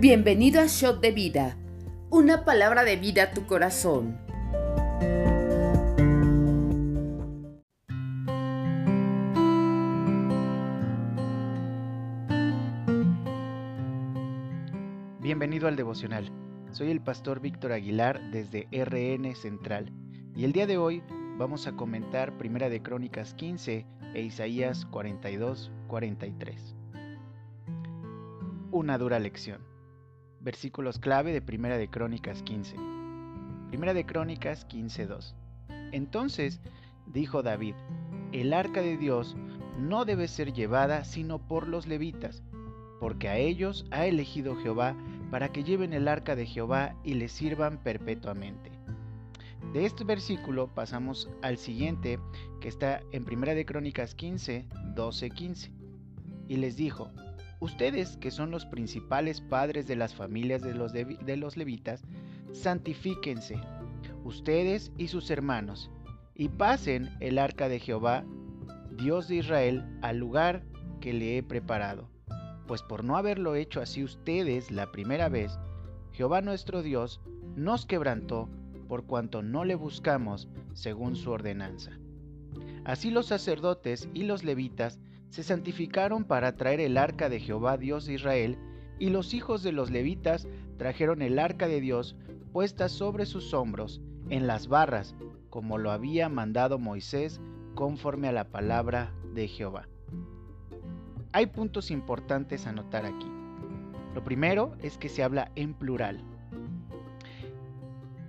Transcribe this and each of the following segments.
Bienvenido a Shot de Vida, una palabra de vida a tu corazón. Bienvenido al devocional. Soy el pastor Víctor Aguilar desde RN Central y el día de hoy vamos a comentar Primera de Crónicas 15 e Isaías 42, 43. Una dura lección. Versículos clave de Primera de Crónicas 15. Primera de Crónicas 15:2. Entonces dijo David, el arca de Dios no debe ser llevada sino por los levitas, porque a ellos ha elegido Jehová para que lleven el arca de Jehová y le sirvan perpetuamente. De este versículo pasamos al siguiente que está en Primera de Crónicas 15, 12, 15. Y les dijo, ustedes que son los principales padres de las familias de los, de los levitas, santifíquense, ustedes y sus hermanos, y pasen el arca de Jehová, Dios de Israel, al lugar que le he preparado. Pues por no haberlo hecho así ustedes la primera vez, Jehová nuestro Dios nos quebrantó por cuanto no le buscamos según su ordenanza. Así los sacerdotes y los levitas se santificaron para traer el arca de Jehová Dios de Israel, y los hijos de los levitas trajeron el arca de Dios puesta sobre sus hombros, en las barras, como lo había mandado Moisés, conforme a la palabra de Jehová. Hay puntos importantes a notar aquí. Lo primero es que se habla en plural.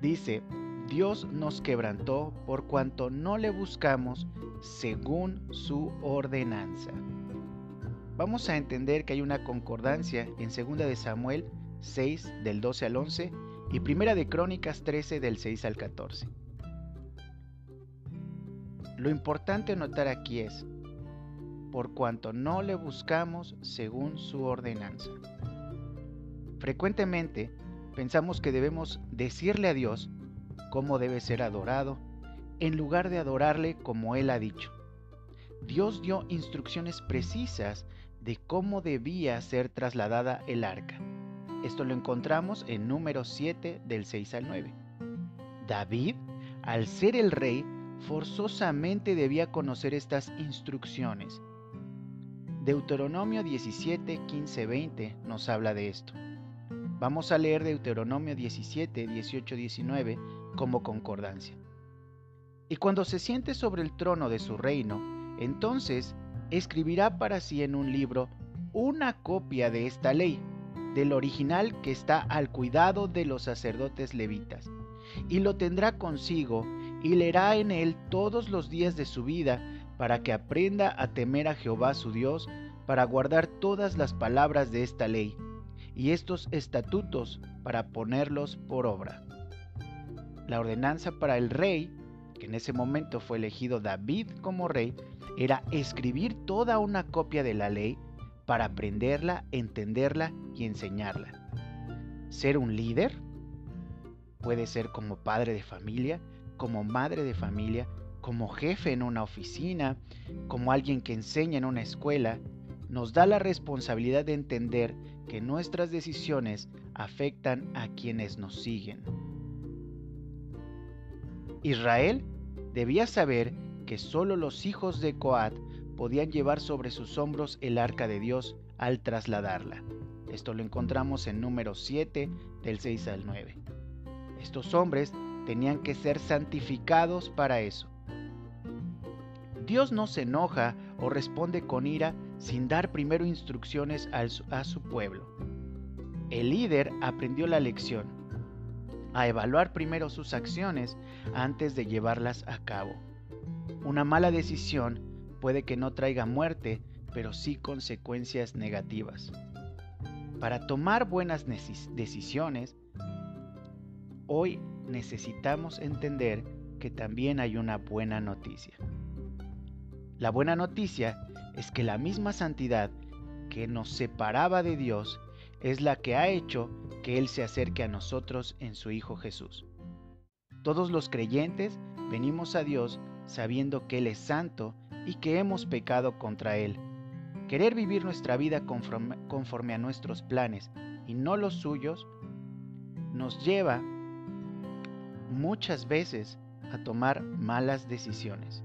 Dice, Dios nos quebrantó por cuanto no le buscamos según su ordenanza. Vamos a entender que hay una concordancia en 2 de Samuel 6 del 12 al 11 y 1 de Crónicas 13 del 6 al 14. Lo importante notar aquí es, por cuanto no le buscamos según su ordenanza. Frecuentemente pensamos que debemos decirle a Dios cómo debe ser adorado, en lugar de adorarle como Él ha dicho. Dios dio instrucciones precisas de cómo debía ser trasladada el arca. Esto lo encontramos en número 7 del 6 al 9. David, al ser el rey, forzosamente debía conocer estas instrucciones. Deuteronomio 17, 15, 20 nos habla de esto. Vamos a leer Deuteronomio 17, 18, 19 como concordancia. Y cuando se siente sobre el trono de su reino, entonces escribirá para sí en un libro una copia de esta ley, del original que está al cuidado de los sacerdotes levitas, y lo tendrá consigo y leerá en él todos los días de su vida para que aprenda a temer a Jehová su Dios, para guardar todas las palabras de esta ley y estos estatutos para ponerlos por obra. La ordenanza para el rey, en ese momento fue elegido David como rey, era escribir toda una copia de la ley para aprenderla, entenderla y enseñarla. Ser un líder puede ser como padre de familia, como madre de familia, como jefe en una oficina, como alguien que enseña en una escuela, nos da la responsabilidad de entender que nuestras decisiones afectan a quienes nos siguen. Israel debía saber que solo los hijos de Coat podían llevar sobre sus hombros el arca de Dios al trasladarla. Esto lo encontramos en número 7 del 6 al 9. Estos hombres tenían que ser santificados para eso. Dios no se enoja o responde con ira sin dar primero instrucciones a su pueblo. El líder aprendió la lección, a evaluar primero sus acciones antes de llevarlas a cabo. Una mala decisión puede que no traiga muerte, pero sí consecuencias negativas. Para tomar buenas decisiones, hoy necesitamos entender que también hay una buena noticia. La buena noticia es que la misma santidad que nos separaba de Dios es la que ha hecho que Él se acerque a nosotros en su Hijo Jesús. Todos los creyentes venimos a Dios sabiendo que Él es santo y que hemos pecado contra Él. Querer vivir nuestra vida conforme, a nuestros planes y no los suyos, nos lleva muchas veces a tomar malas decisiones.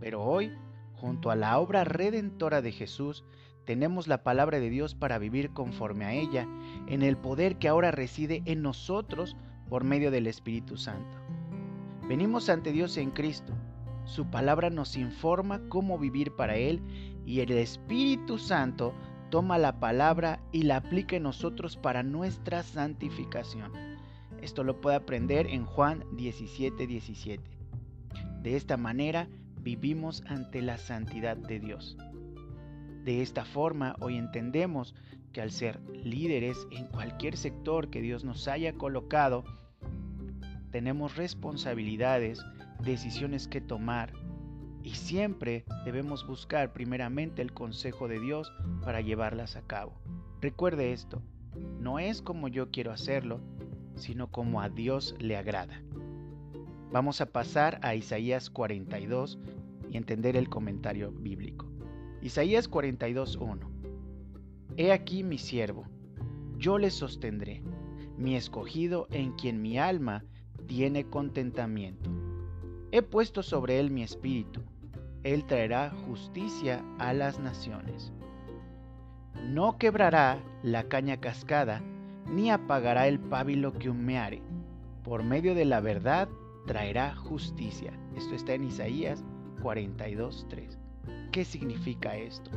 Pero hoy, junto a la obra redentora de Jesús, tenemos la palabra de Dios para vivir conforme a ella, en el poder que ahora reside en nosotros por medio del Espíritu Santo. Venimos ante Dios en Cristo. Su palabra nos informa cómo vivir para Él y el Espíritu Santo toma la palabra y la aplica en nosotros para nuestra santificación. Esto lo puede aprender en Juan 17, 17. De esta manera vivimos ante la santidad de Dios. De esta forma, hoy entendemos que al ser líderes en cualquier sector que Dios nos haya colocado, tenemos responsabilidades, decisiones que tomar y siempre debemos buscar primeramente el consejo de Dios para llevarlas a cabo. Recuerde esto, no es como yo quiero hacerlo, sino como a Dios le agrada. Vamos a pasar a Isaías 42 y entender el comentario bíblico. Isaías 42.1 He aquí mi siervo, yo le sostendré, mi escogido en quien mi alma tiene contentamiento. He puesto sobre él mi espíritu, él traerá justicia a las naciones. No quebrará la caña cascada, ni apagará el pábilo que humeare. Por medio de la verdad traerá justicia. Esto está en Isaías 42.3. ¿Qué significa esto?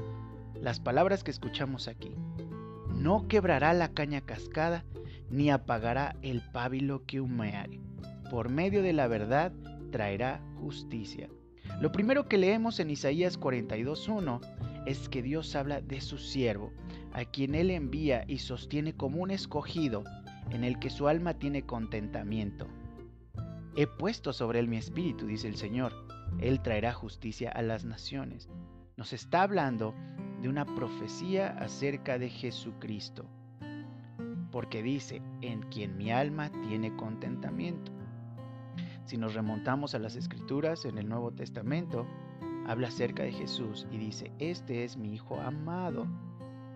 Las palabras que escuchamos aquí. No quebrará la caña cascada, ni apagará el pábilo que humeare. Por medio de la verdad traerá justicia. Lo primero que leemos en Isaías 42.1 es que Dios habla de su siervo, a quien Él envía y sostiene como un escogido, en el que su alma tiene contentamiento. He puesto sobre él mi espíritu, dice el Señor. Él traerá justicia a las naciones. Nos está hablando de una profecía acerca de Jesucristo. Porque dice, en quien mi alma tiene contentamiento. Si nos remontamos a las escrituras en el Nuevo Testamento, habla acerca de Jesús y dice, este es mi Hijo amado,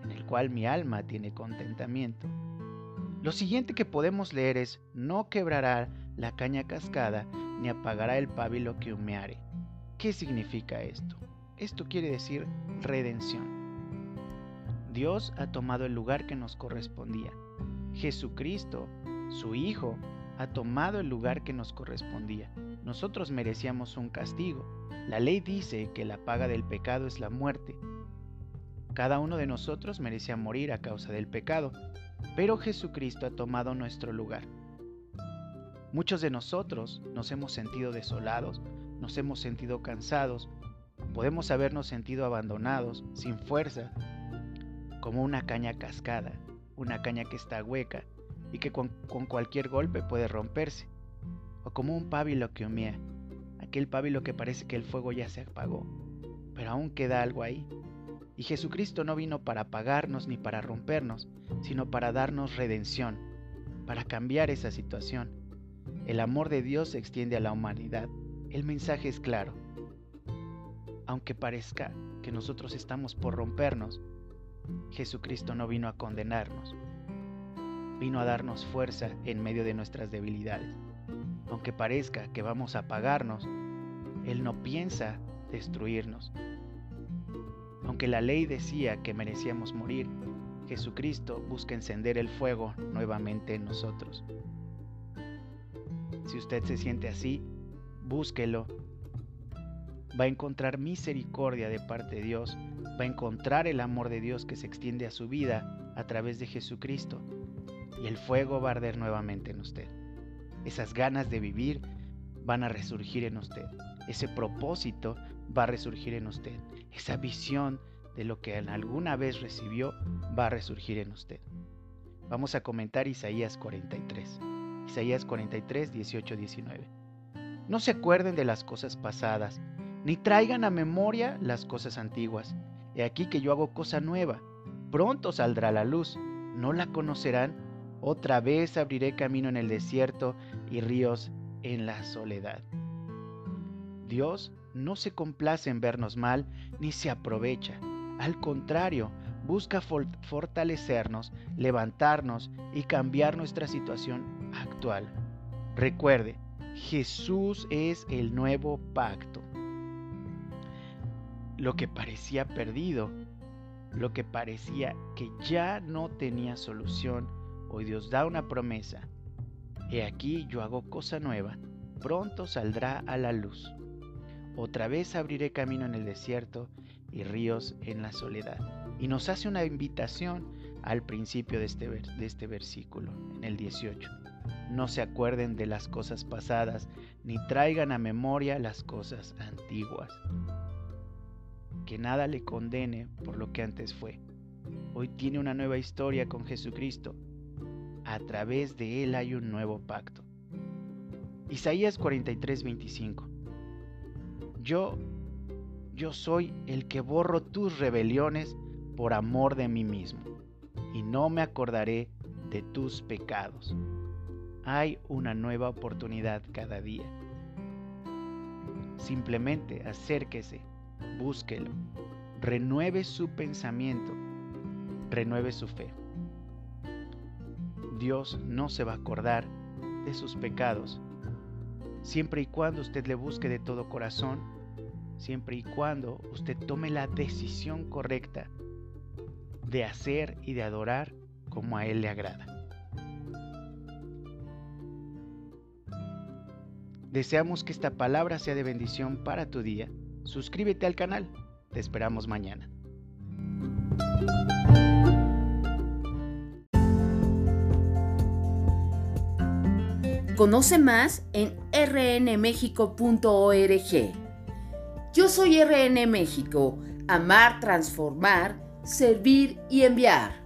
en el cual mi alma tiene contentamiento. Lo siguiente que podemos leer es, no quebrará la caña cascada ni apagará el pábilo que humeare. ¿Qué significa esto? Esto quiere decir redención. Dios ha tomado el lugar que nos correspondía. Jesucristo, su Hijo, ha tomado el lugar que nos correspondía. Nosotros merecíamos un castigo. La ley dice que la paga del pecado es la muerte. Cada uno de nosotros merecía morir a causa del pecado, pero Jesucristo ha tomado nuestro lugar. Muchos de nosotros nos hemos sentido desolados, nos hemos sentido cansados, podemos habernos sentido abandonados, sin fuerza, como una caña cascada, una caña que está hueca y que con, cualquier golpe puede romperse, o como un pábilo que humea, aquel pábilo que parece que el fuego ya se apagó, pero aún queda algo ahí. Y Jesucristo no vino para apagarnos ni para rompernos, sino para darnos redención, para cambiar esa situación el amor de Dios se extiende a la humanidad. El mensaje es claro. Aunque parezca que nosotros estamos por rompernos, Jesucristo no vino a condenarnos. Vino a darnos fuerza en medio de nuestras debilidades. Aunque parezca que vamos a apagarnos, Él no piensa destruirnos. Aunque la ley decía que merecíamos morir, Jesucristo busca encender el fuego nuevamente en nosotros. Si usted se siente así, búsquelo. Va a encontrar misericordia de parte de Dios. Va a encontrar el amor de Dios que se extiende a su vida a través de Jesucristo. Y el fuego va a arder nuevamente en usted. Esas ganas de vivir van a resurgir en usted. Ese propósito va a resurgir en usted. Esa visión de lo que alguna vez recibió va a resurgir en usted. Vamos a comentar Isaías 43. Isaías 43, 18, 19. No se acuerden de las cosas pasadas, ni traigan a memoria las cosas antiguas. He aquí que yo hago cosa nueva. Pronto saldrá la luz. ¿No la conocerán? Otra vez abriré camino en el desierto y ríos en la soledad. Dios no se complace en vernos mal ni se aprovecha. Al contrario, busca fortalecernos, levantarnos y cambiar nuestra situación actual. Recuerde, Jesús es el nuevo pacto. Lo que parecía perdido, lo que parecía que ya no tenía solución, hoy Dios da una promesa. He aquí yo hago cosa nueva, pronto saldrá a la luz. Otra vez abriré camino en el desierto y ríos en la soledad. Y nos hace una invitación al principio de este, de este versículo, en el 18. No se acuerden de las cosas pasadas, ni traigan a memoria las cosas antiguas. Que nada le condene por lo que antes fue. Hoy tiene una nueva historia con Jesucristo. A través de Él hay un nuevo pacto. Isaías 43, 25. Yo yo soy el que borro tus rebeliones por amor de mí mismo, y no me acordaré de tus pecados. Hay una nueva oportunidad cada día. Simplemente acérquese, búsquelo, renueve su pensamiento, renueve su fe. Dios no se va a acordar de sus pecados, siempre y cuando usted le busque de todo corazón siempre y cuando usted tome la decisión correcta de hacer y de adorar como a Él le agrada. Deseamos que esta palabra sea de bendición para tu día. Suscríbete al canal. Te esperamos mañana. Conoce más en rnmexico.org. Yo soy RN México, amar, transformar, servir y enviar.